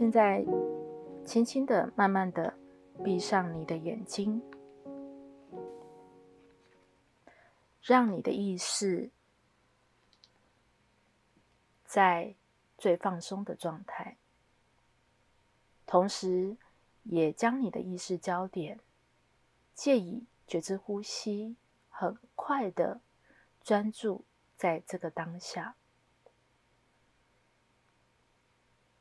现在，轻轻的、慢慢的闭上你的眼睛，让你的意识在最放松的状态，同时也将你的意识焦点借以觉知呼吸，很快的专注在这个当下，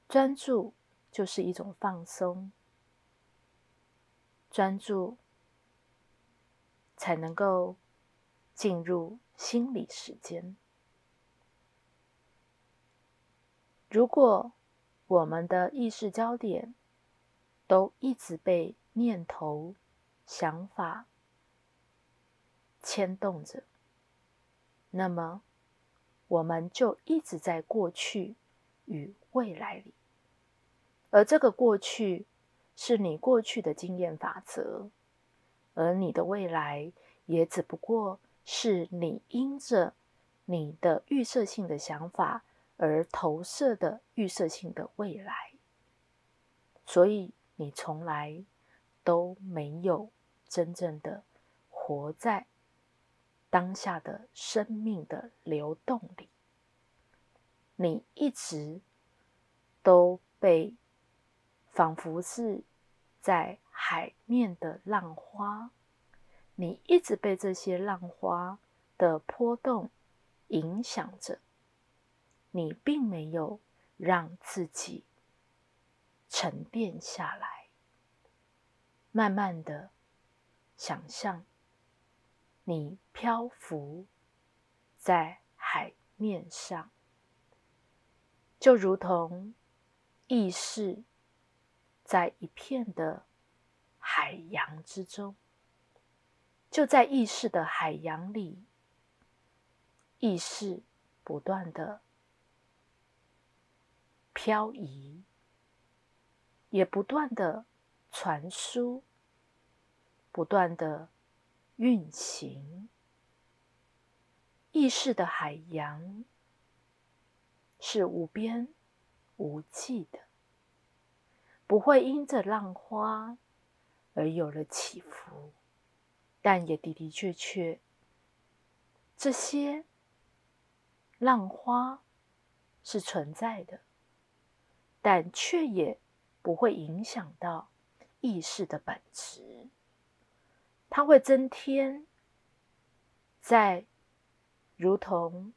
专注。就是一种放松，专注，才能够进入心理时间。如果我们的意识焦点都一直被念头、想法牵动着，那么我们就一直在过去与未来里。而这个过去是你过去的经验法则，而你的未来也只不过是你因着你的预设性的想法而投射的预设性的未来，所以你从来都没有真正的活在当下的生命的流动里，你一直都被。仿佛是在海面的浪花，你一直被这些浪花的波动影响着，你并没有让自己沉淀下来，慢慢的想象你漂浮在海面上，就如同意识。在一片的海洋之中，就在意识的海洋里，意识不断的漂移，也不断的传输，不断的运行。意识的海洋是无边无际的。不会因着浪花而有了起伏，但也的的确确，这些浪花是存在的，但却也不会影响到意识的本质。它会增添，在如同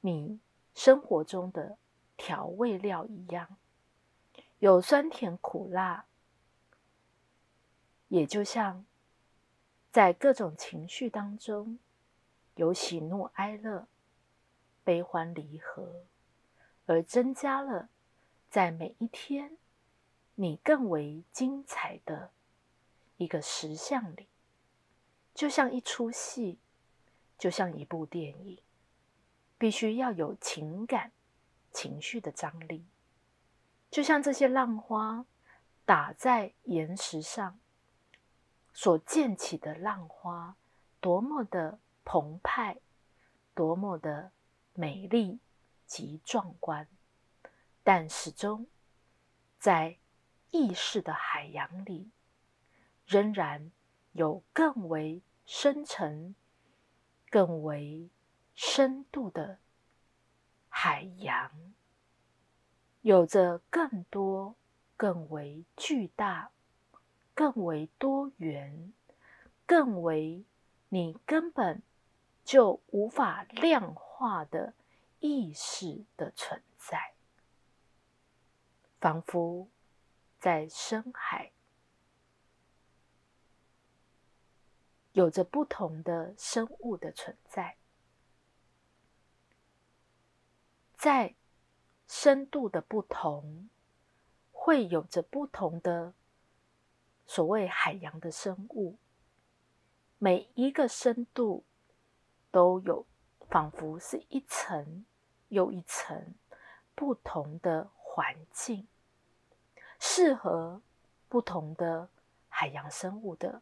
你生活中的调味料一样。有酸甜苦辣，也就像在各种情绪当中，有喜怒哀乐、悲欢离合，而增加了在每一天你更为精彩的一个实相里，就像一出戏，就像一部电影，必须要有情感、情绪的张力。就像这些浪花打在岩石上所溅起的浪花，多么的澎湃，多么的美丽及壮观，但始终在意识的海洋里，仍然有更为深沉、更为深度的海洋。有着更多、更为巨大、更为多元、更为你根本就无法量化的意识的存在，仿佛在深海有着不同的生物的存在，在。深度的不同，会有着不同的所谓海洋的生物。每一个深度都有，仿佛是一层又一层不同的环境，适合不同的海洋生物的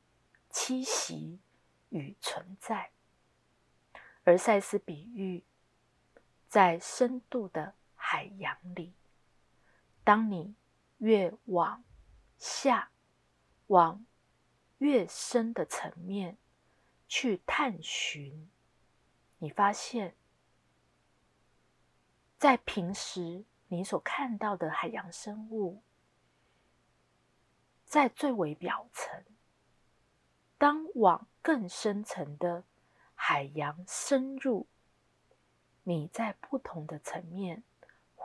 栖息与存在。而赛斯比喻，在深度的。海洋里，当你越往下，往越深的层面去探寻，你发现，在平时你所看到的海洋生物，在最为表层，当往更深层的海洋深入，你在不同的层面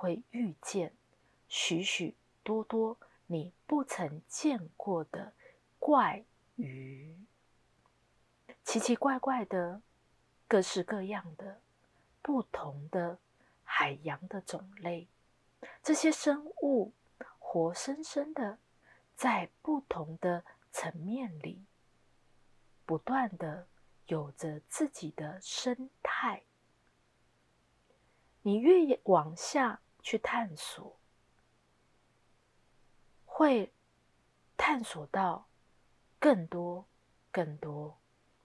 会遇见许许多多你不曾见过的怪鱼，奇奇怪怪的，各式各样的不同的海洋的种类，这些生物活生生的在不同的层面里，不断的有着自己的生态。你越往下去探索，会探索到更多、更多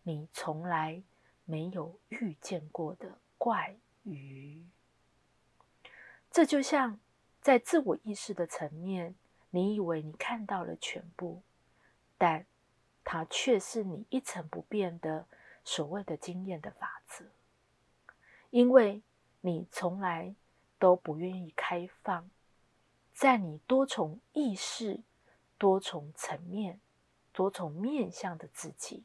你从来没有遇见过的怪鱼。这就像在自我意识的层面，你以为你看到了全部，但它却是你一成不变的所谓的经验的法则，因为你从来都不愿意开放。在你多重意识、多重层面、多重面向的自己，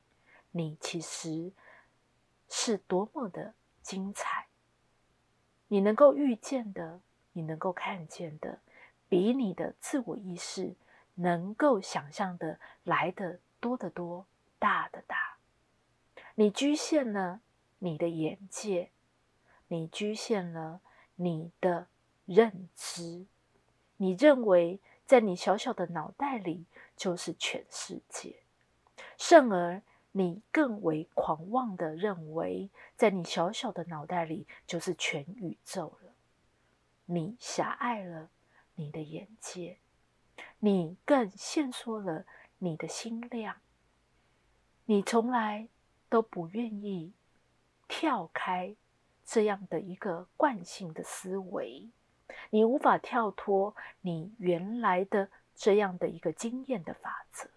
你其实是多么的精彩！你能够遇见的，你能够看见的，比你的自我意识能够想象的来的多得多、大的大。你局限了你的眼界，你局限了你的认知。你认为在你小小的脑袋里就是全世界，甚而你更为狂妄的认为，在你小小的脑袋里就是全宇宙了。你狭隘了你的眼界，你更限缩了你的心量。你从来都不愿意跳开这样的一个惯性的思维。你无法跳脱你原来的这样的一个经验的法则，